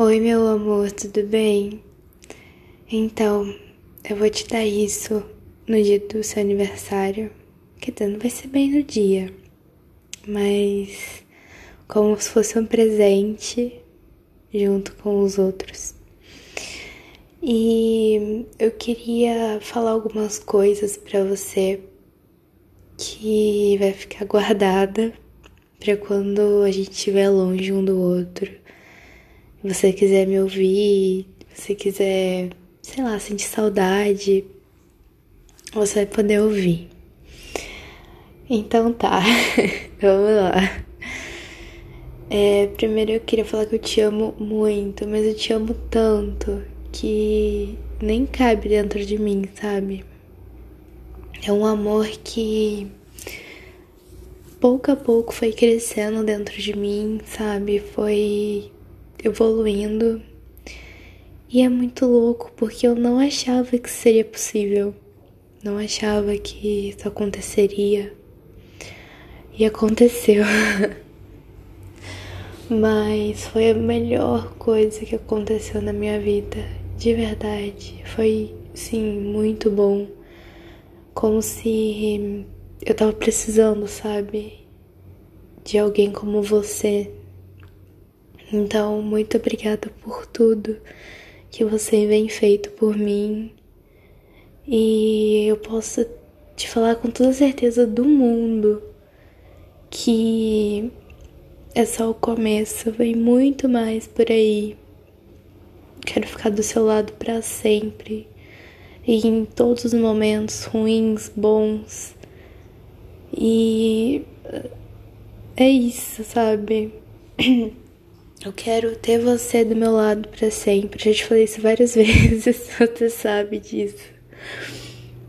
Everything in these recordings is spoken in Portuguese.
Oi, meu amor, tudo bem? Então, eu vou te dar isso no dia do seu aniversário. Que não vai ser bem no dia, mas como se fosse um presente junto com os outros. E eu queria falar algumas coisas para você que vai ficar guardada para quando a gente estiver longe um do outro. Você quiser me ouvir, você quiser, sei lá, sentir saudade, você vai poder ouvir. Então tá, vamos lá. É, primeiro eu queria falar que eu te amo muito, mas eu te amo tanto que nem cabe dentro de mim, sabe? É um amor que pouco a pouco foi crescendo dentro de mim, sabe? Foi evoluindo. E é muito louco porque eu não achava que seria possível. Não achava que isso aconteceria. E aconteceu. Mas foi a melhor coisa que aconteceu na minha vida, de verdade. Foi, sim, muito bom. Como se eu tava precisando, sabe? De alguém como você. Então, muito obrigada por tudo que você vem feito por mim. E eu posso te falar com toda certeza do mundo que é só o começo, vem muito mais por aí. Quero ficar do seu lado para sempre. E em todos os momentos ruins, bons. E é isso, sabe? Eu quero ter você do meu lado para sempre. Já te falei isso várias vezes, você sabe disso.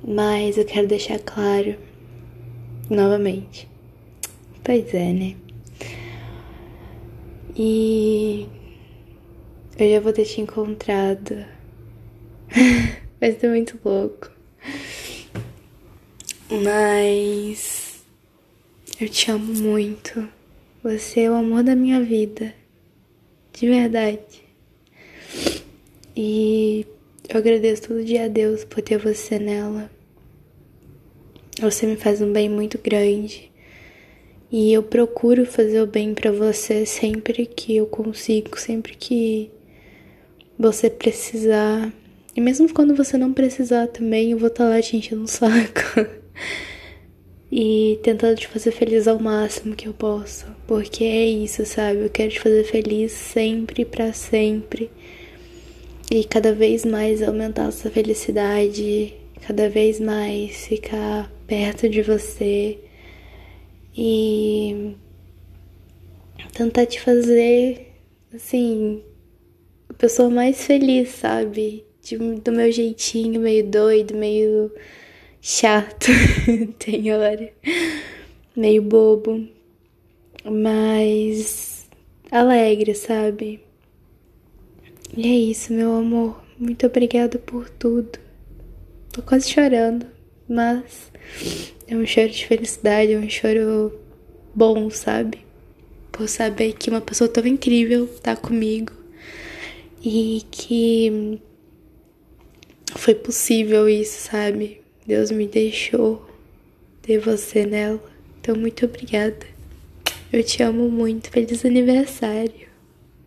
Mas eu quero deixar claro novamente. Pois é, né? E eu já vou ter te encontrado. Vai ser muito louco. Mas eu te amo muito. Você é o amor da minha vida. De verdade. E eu agradeço todo dia a Deus por ter você nela. Você me faz um bem muito grande. E eu procuro fazer o bem para você sempre que eu consigo, sempre que você precisar. E mesmo quando você não precisar também, eu vou estar tá lá te enchendo o saco. e tentando te fazer feliz ao máximo que eu posso. Porque é isso, sabe? Eu quero te fazer feliz sempre para sempre. E cada vez mais aumentar essa felicidade, cada vez mais ficar perto de você e tentar te fazer, assim, a pessoa mais feliz, sabe? De, do meu jeitinho, meio doido, meio chato, tem hora, meio bobo, mas alegre, sabe? E é isso, meu amor. Muito obrigada por tudo. Tô quase chorando, mas é um choro de felicidade, é um choro bom, sabe? Por saber que uma pessoa tão incrível tá comigo e que foi possível isso, sabe? Deus me deixou ter você nela. Então, muito obrigada. Eu te amo muito. Feliz aniversário.